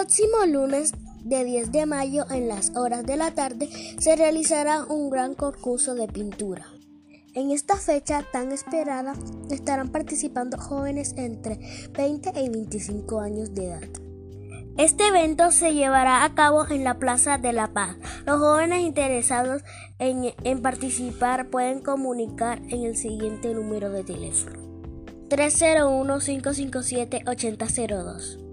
próximo lunes de 10 de mayo en las horas de la tarde se realizará un gran concurso de pintura. En esta fecha tan esperada estarán participando jóvenes entre 20 y 25 años de edad. Este evento se llevará a cabo en la Plaza de la Paz. Los jóvenes interesados en, en participar pueden comunicar en el siguiente número de teléfono 301-557-8002.